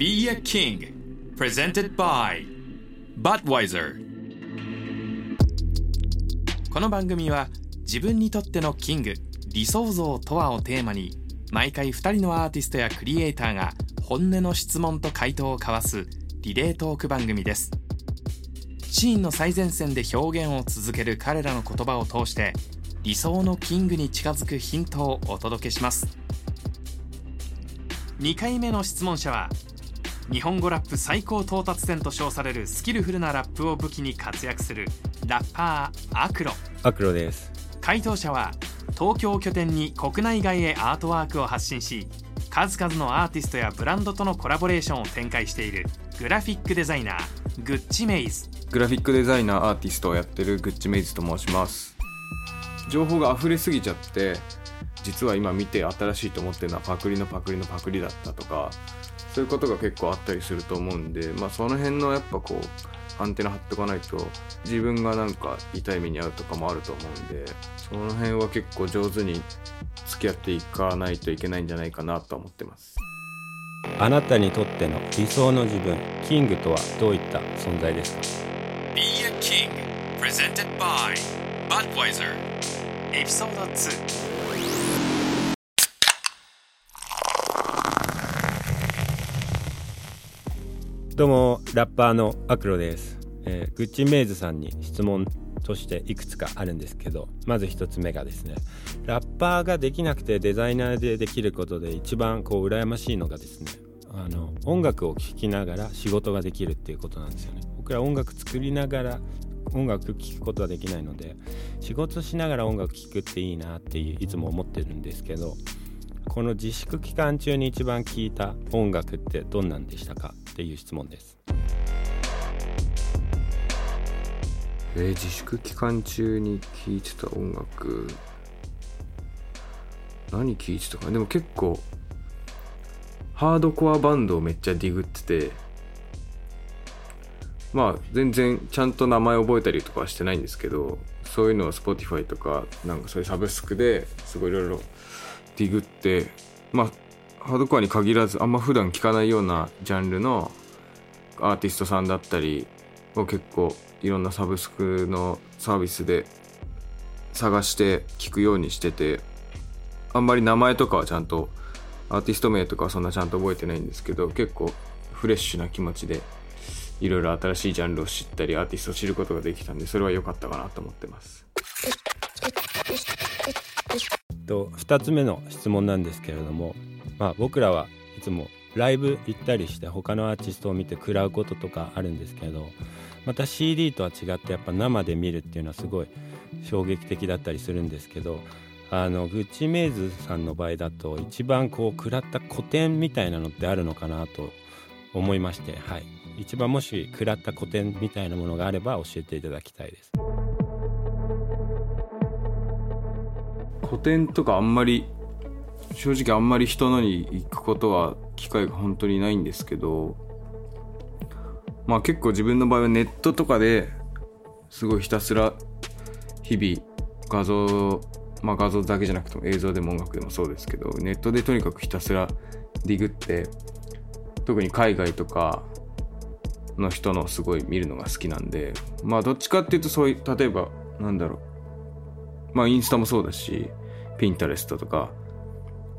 Be a King Presented by Budweiser. この番組は自分にとってのキング理想像とはをテーマに毎回2人のアーティストやクリエイターが本音の質問と回答を交わすリレートーク番組です。シーンの最前線で表現を続ける彼らの言葉を通して理想のキングに近づくヒントをお届けします。2回目の質問者は日本語ラップ最高到達点と称されるスキルフルなラップを武器に活躍するラッパーアクロ。アクロです。回答者は東京を拠点に国内外へアートワークを発信し数々のアーティストやブランドとのコラボレーションを展開しているグラフィックデザイナーグッチメイズ。グラフィックデザイナーアーティストをやってるグッチメイズと申します。情報が溢れすぎちゃって実は今見て新しいと思ってるのはパクリのパクリのパクリだったとかそういうことが結構あったりすると思うんで、まあ、その辺のやっぱこうアンテナ張っておかないと自分がなんか痛い目に遭うとかもあると思うんでその辺は結構上手に付き合っていかないといけないんじゃないかなと思ってます。あなたにとっての理想の自分キングとはどういった存在ですか？Be a King Presented by Budweiser エピソード2どうもラッパーのアクロです、えーグッチメイズさんに質問としていくつかあるんですけどまず一つ目がですねラッパーができなくてデザイナーでできることで一番こう羨ましいのがですねあの音楽を聴きながら仕事ができるっていうことなんですよね。僕ら音楽作りながら音楽聴くことはできないので仕事しながら音楽聴くっていいなっていういつも思ってるんですけどこの自粛期間中に一番聴いた音楽ってどんなんでしたかっていう質問です。えー自粛期間中に聴いてた音楽。何聴いてたかでも結構ハードコアバンドをめっちゃディグってて。まあ全然ちゃんと名前覚えたりとかはしてないんですけどそういうのを Spotify とかなんかそういうサブスクですごいいろいろディグってまあハードコアに限らずあんま普段聞かないようなジャンルのアーティストさんだったりを結構いろんなサブスクのサービスで探して聞くようにしててあんまり名前とかはちゃんとアーティスト名とかはそんなちゃんと覚えてないんですけど結構フレッシュな気持ちでいろいろ新しいジャンルを知ったりアーティストを知ることができたんでそれは良かったかなと思ってます。と2つ目の質問なんですけれども、まあ、僕らはいつもライブ行ったりして他のアーティストを見て食らうこととかあるんですけどまた CD とは違ってやっぱ生で見るっていうのはすごい衝撃的だったりするんですけどあのグッチメイズさんの場合だと一番こう食らった古典みたいなのってあるのかなと思いまして、はい、一番もし食らった古典みたいなものがあれば教えていただきたいです。古典とかあんまり正直あんまり人のに行くことは機会が本当にないんですけどまあ結構自分の場合はネットとかですごいひたすら日々画像まあ画像だけじゃなくても映像でも音楽でもそうですけどネットでとにかくひたすらディグって特に海外とかの人のすごい見るのが好きなんでまあどっちかっていうとそういう例えばなんだろう。まあインスタもそうだしピンタレストとか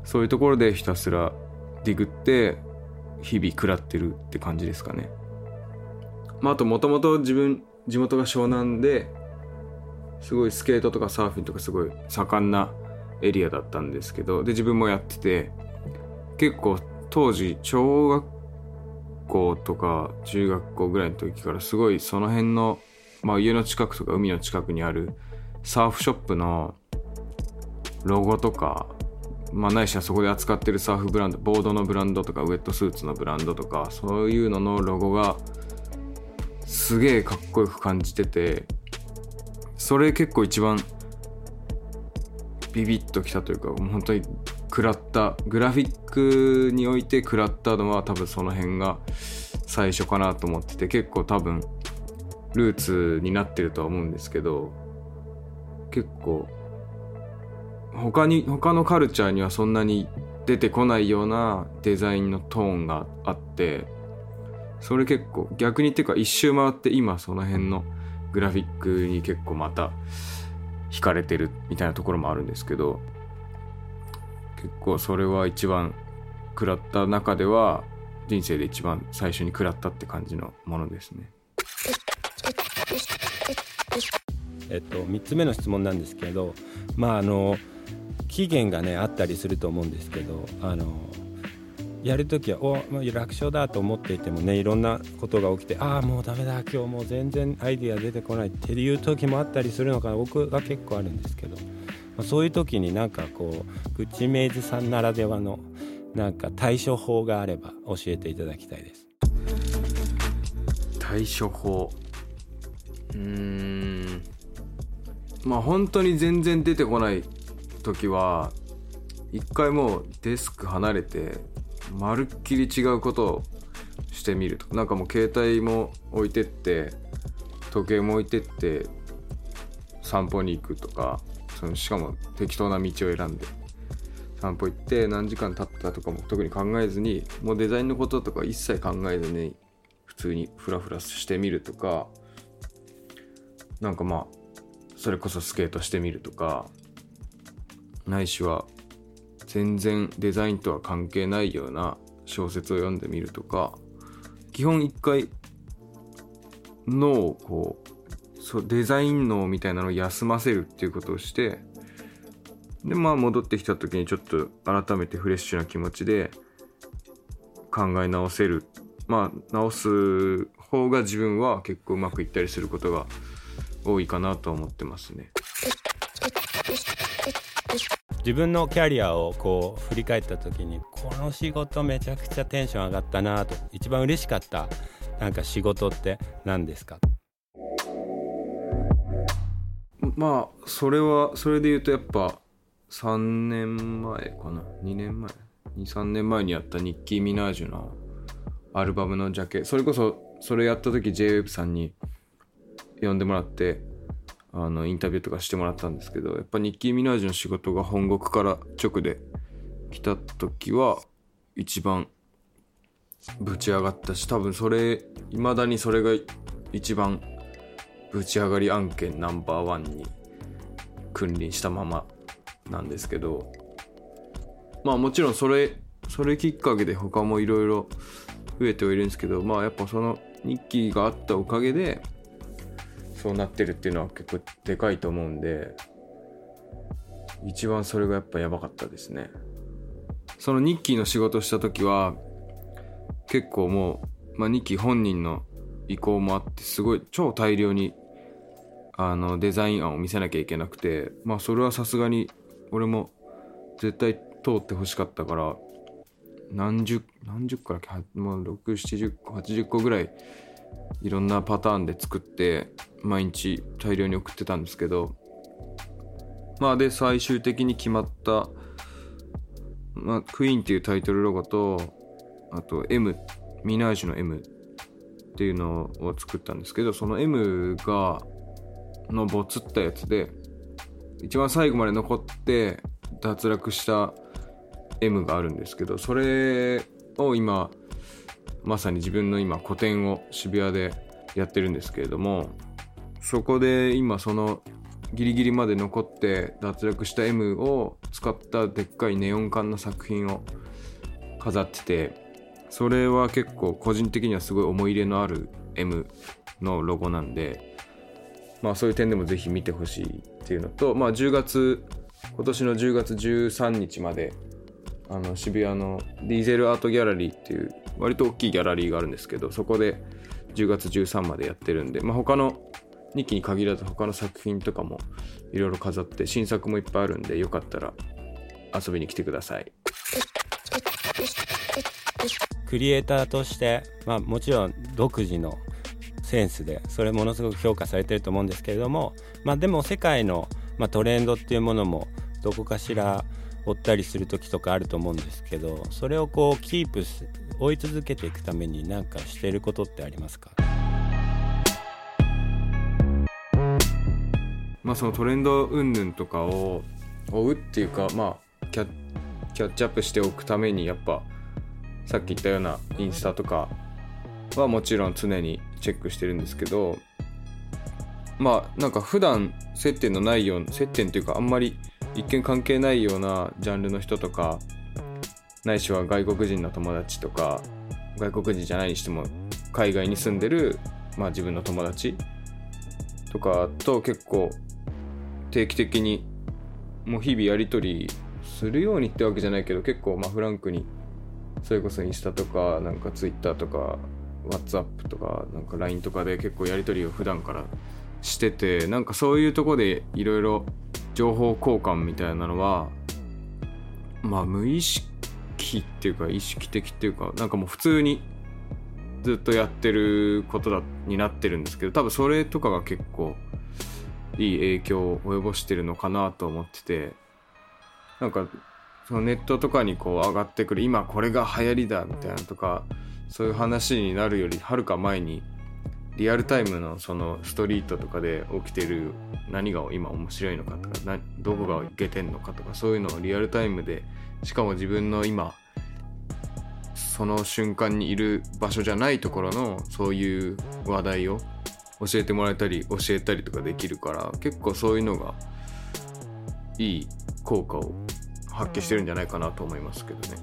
そういうところでひたすらディグって日々食らってるって感じですかね。まああともともと自分地元が湘南ですごいスケートとかサーフィンとかすごい盛んなエリアだったんですけどで自分もやってて結構当時小学校とか中学校ぐらいの時からすごいその辺の、まあ、家の近くとか海の近くにあるサーフショップのロゴとか、まあ、ないしはそこで扱ってるサーフブランドボードのブランドとかウェットスーツのブランドとかそういうののロゴがすげえかっこよく感じててそれ結構一番ビビッときたというかもう本当に食らったグラフィックにおいて食らったのは多分その辺が最初かなと思ってて結構多分ルーツになってるとは思うんですけど結構他に他のカルチャーにはそんなに出てこないようなデザインのトーンがあってそれ結構逆にっていうか一周回って今その辺のグラフィックに結構また惹かれてるみたいなところもあるんですけど結構それは一番食らった中では人生で一番最初に食らったって感じのものですね。えっと、3つ目の質問なんですけどまああの期限がねあったりすると思うんですけどあのやるときはお楽勝だと思っていてもねいろんなことが起きてああもうダメだ今日もう全然アイディア出てこないっていう時もあったりするのかな。僕は結構あるんですけど、まあ、そういう時になんかこうグッチメイズさんならではのなんか対処法があれば教えていただきたいです。対処法。うーん。まあ本当に全然出てこない時は一回もうデスク離れてまるっきり違うことをしてみるとなんかもう携帯も置いてって時計も置いてって散歩に行くとか。そのしかも適当な道を選んで散歩行って何時間経ったとかも特に考えずにもうデザインのこととか一切考えずに普通にフラフラしてみるとか。なんかまあそれこそスケートしてみるとか。ないしは全然デザインとは関係ないような小説を読んでみるとか基本一回脳をこうそデザイン脳みたいなのを休ませるっていうことをしてでまあ戻ってきた時にちょっと改めてフレッシュな気持ちで考え直せるまあ直す方が自分は結構うまくいったりすることが多いかなと思ってますね。自分のキャリアをこう振り返った時にこの仕事めちゃくちゃテンション上がったなと一番嬉しかったなんか仕事って何ですか？まあそれはそれで言うとやっぱ3年前かな？2年前？23年前にやったニッキー・ミナージュのアルバムのジャケそれこそそれやった時 JWEB さんに呼んでもらってあのインタビューとかしてもらったんですけどやっぱニッキー・ミナージュの仕事が本国から直で来た時は一番ぶち上がったし多分それいまだにそれが一番ぶち上がり案件ナンバーワンに君臨したままなんですけどまあもちろんそれそれきっかけで他もいろいろ増えてはいるんですけどまあやっぱその日記があったおかげでそうなってるっていうのは結構でかいと思うんで一番それがやっぱやばかったですね。その日記の仕事した時は結構もう、まあ、日記本人の意向もあってすごい超大量にあのデザイン案を見せなきゃいけなくてまあそれはさすがに俺も絶対通ってほしかったから何十何十個だっけもう670個80個ぐらいいろんなパターンで作って毎日大量に送ってたんですけどまあで最終的に決まった「まあ、クイーン」っていうタイトルロゴとあと M ミナージュの M っていうのを作ったんですけどその M がのボツったやつで一番最後まで残って脱落した M があるんですけどそれを今まさに自分の今個展を渋谷でやってるんですけれどもそこで今そのギリギリまで残って脱落した M を使ったでっかいネオン管の作品を飾っててそれは結構個人的にはすごい思い入れのある M のロゴなんでまあそういう点でもぜひ見てほしいっていうのとまあ10月今年の10月13日まであの渋谷のディーゼルアートギャラリーっていう割と大きいギャラリーがあるんですけどそこで10月13までやってるんで、まあ、他の2期に限らず他の作品とかもいろいろ飾って新作もいっぱいあるんでよかったら遊びに来てください。クリエイターとして、まあ、もちろん独自のセンスでそれものすごく評価されてると思うんですけれども、まあ、でも世界の、まあ、トレンドっていうものもどこかしら追ったりする時とかあると思うんですけどそれをこうキープ追い続けていくために何かしてることってありますか？まあそのトレンド云々とかを追うっていうかまあキャキャッチアップしておくためにやっぱさっき言ったようなインスタとかはもちろん常にチェックしてるんですけどまあなんか普段接点のないような接点っていうかあんまり一見関係ないようなジャンルの人とかないしは外国人の友達とか外国人じゃないにしても海外に住んでる、まあ、自分の友達とかと結構定期的にもう日々やり取りするようにってわけじゃないけど結構まあフランクにそれこそインスタとかなんかツイッターとか WhatsApp とかなんか LINE とかで結構やり取りを普段からしててなんかそういうとこでいろいろ情報交換みたいなのはまあ無意識っていうか意識的っていうかなんかもう普通にずっとやってることだになってるんですけど多分それとかが結構いい影響を及ぼしてるのかなと思っててなんかそのネットとかにこう上がってくる今これが流行りだみたいなとかそういう話になるよりはるか前にリアルタイムのそのストリートとかで起きてる何が今面白いのかとかなどこがいけてんのかとかそういうのをリアルタイムでしかも自分の今その瞬間にいる場所じゃないところのそういう話題を教えてもらえたり教えたりとかできるから結構そういうのがいい効果を発揮してるんじゃないかなと思いますけどね。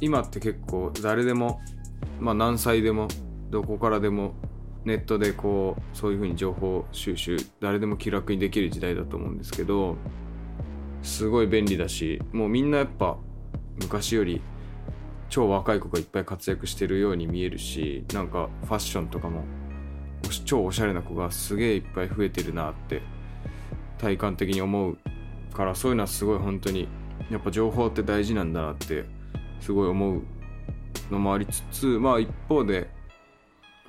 今って結構誰でもまあ何歳でもどこからでもネットでこうそういう風に情報収集誰でも気楽にできる時代だと思うんですけどすごい便利だしもうみんなやっぱ昔より超若い子がいっぱい活躍してるように見えるしなんかファッションとかも超おしゃれな子がすげえいっぱい増えてるなって体感的に思うからそういうのはすごい本当にやっぱ情報って大事なんだなってすごい思うのもありつつまあ一方で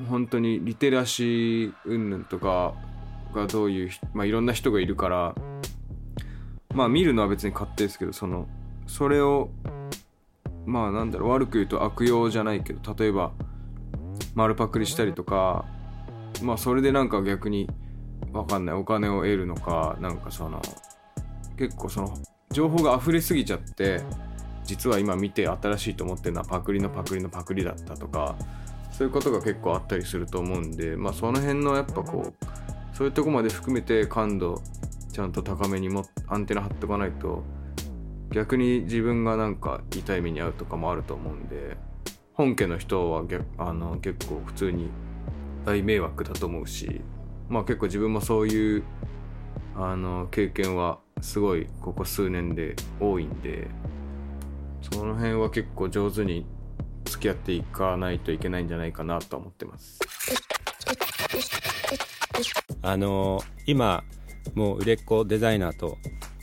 本当にリテラシー云々とかがどういうまあいろんな人がいるからまあ見るのは別に勝手ですけどそのそれをまあなんだろう悪く言うと悪用じゃないけど例えば丸パクリしたりとかまあそれでなんか逆にわかんないお金を得るのかなんかその結構その情報が溢れすぎちゃって実は今見て新しいと思ってるのはパクリのパクリのパクリだったとかそういうことが結構あったりすると思うんでまあその辺のやっぱこうそういうとこまで含めて感度ちゃんと高めにもアンテナ張っておかないと逆に自分がなんか痛い目に遭うとかもあると思うんで本家の人はあの結構普通に大迷惑だと思うしまあ結構自分もそういうあの経験はすごいここ数年で多いんでその辺は結構上手に付き合っていかないといけないんじゃないかなと思ってます。あの今もう売れっ子デザイナーと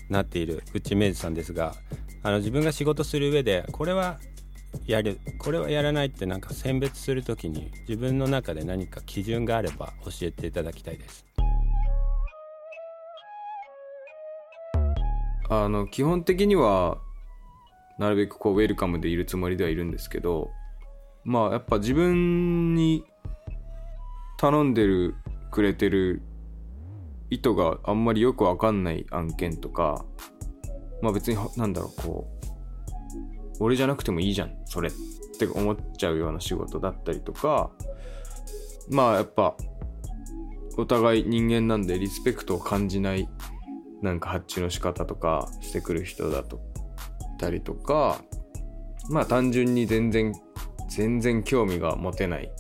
なっているグッチメイズさんですがあの自分が仕事する上でこれはやるこれはやらないってなんか選別する時に自分の中で何か基準があれば教えていただきたいです。あの基本的にはなるべくこうウェルカムでいるつもりではいるんですけどまあやっぱ自分に頼んでるくれてる意図があんまりよくわかんない案件とかまあ別になんだろうこう俺じゃなくてもいいじゃんそれって思っちゃうような仕事だったりとかまあやっぱお互い人間なんでリスペクトを感じないなんか発注の仕方とかしてくる人だとたりとかまあ単純に全然全然興味が持てない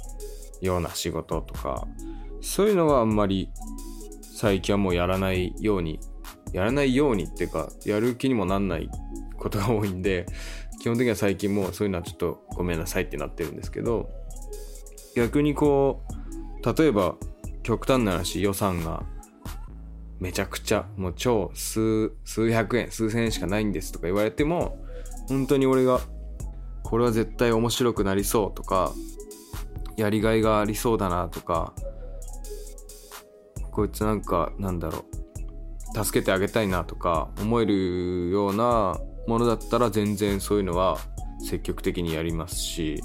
ような仕事とかそういうのはあんまり最近はもうやらないようにやらないようにっていうかやる気にもなんないことが多いんで基本的には最近もうそういうのはちょっとごめんなさいってなってるんですけど逆にこう例えば極端な話予算がめちゃくちゃもう超数数百円数千円しかないんですとか言われても本当に俺がこれは絶対面白くなりそうとかやりがいがありそうだなとかこいつなんかなんだろう助けてあげたいなとか思えるようなものだったら全然そういうのは積極的にやりますし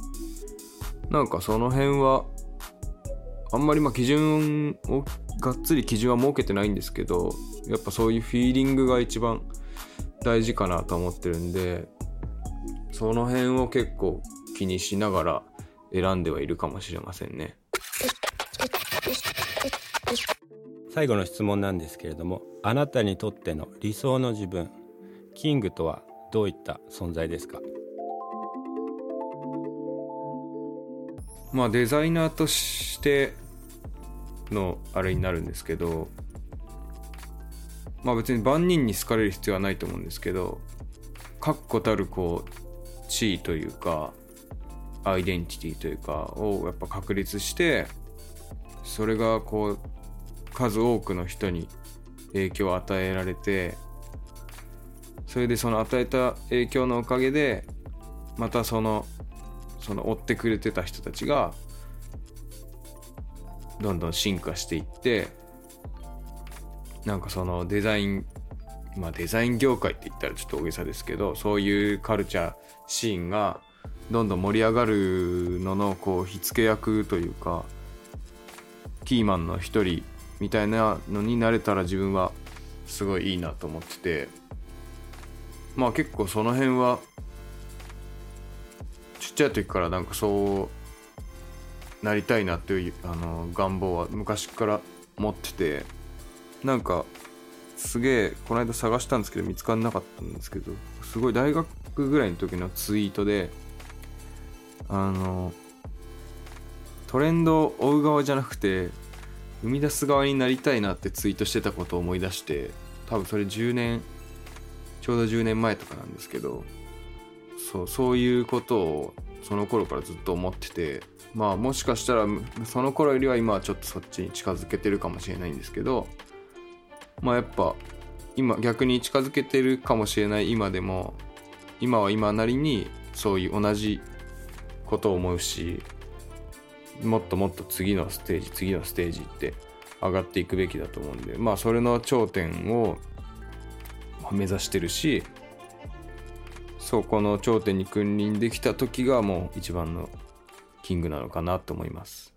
なんかその辺はあんまりま基準をがっつり基準は設けてないんですけどやっぱそういうフィーリングが一番大事かなと思ってるんでその辺を結構気にしながら選んではいるかもしれませんね。最後の質問なんですけれどもあなたにとっての理想の自分キングとはどういった存在ですか？まあデザイナーとしてのあれになるんですけどまあ別に万人に好かれる必要はないと思うんですけど確固たるこう地位というかアイデンティティというかをやっぱ確立してそれがこう数多くの人に影響を与えられてそれでその与えた影響のおかげでまたそのその追ってくれてた人たちがどんどん進化していってなんかそのデザインまあデザイン業界って言ったらちょっと大げさですけどそういうカルチャーシーンがどんどん盛り上がるののこう火付け役というかキーマンの一人みたいなのになれたら自分はすごいいいなと思っててまあ結構その辺はちっちゃい時からなんかそうなりたいなというあの願望は昔から持っててなんかすげえこの間探したんですけど見つからなかったんですけどすごい大学ぐらいの時のツイートであのトレンドを追う側じゃなくて生み出す側になりたいなってツイートしてたことを思い出して多分それ10年ちょうど10年前とかなんですけどそうそういうことをその頃からずっと思っててまあもしかしたらその頃よりは今はちょっとそっちに近づけてるかもしれないんですけどまあやっぱ今逆に近づけてるかもしれない今でも今は今なりにそういう同じことを思うしもっともっと次のステージ次のステージって上がっていくべきだと思うんでまあそれの頂点を目指してるしそこの頂点に君臨できた時がもう一番のキングなのかなと思います。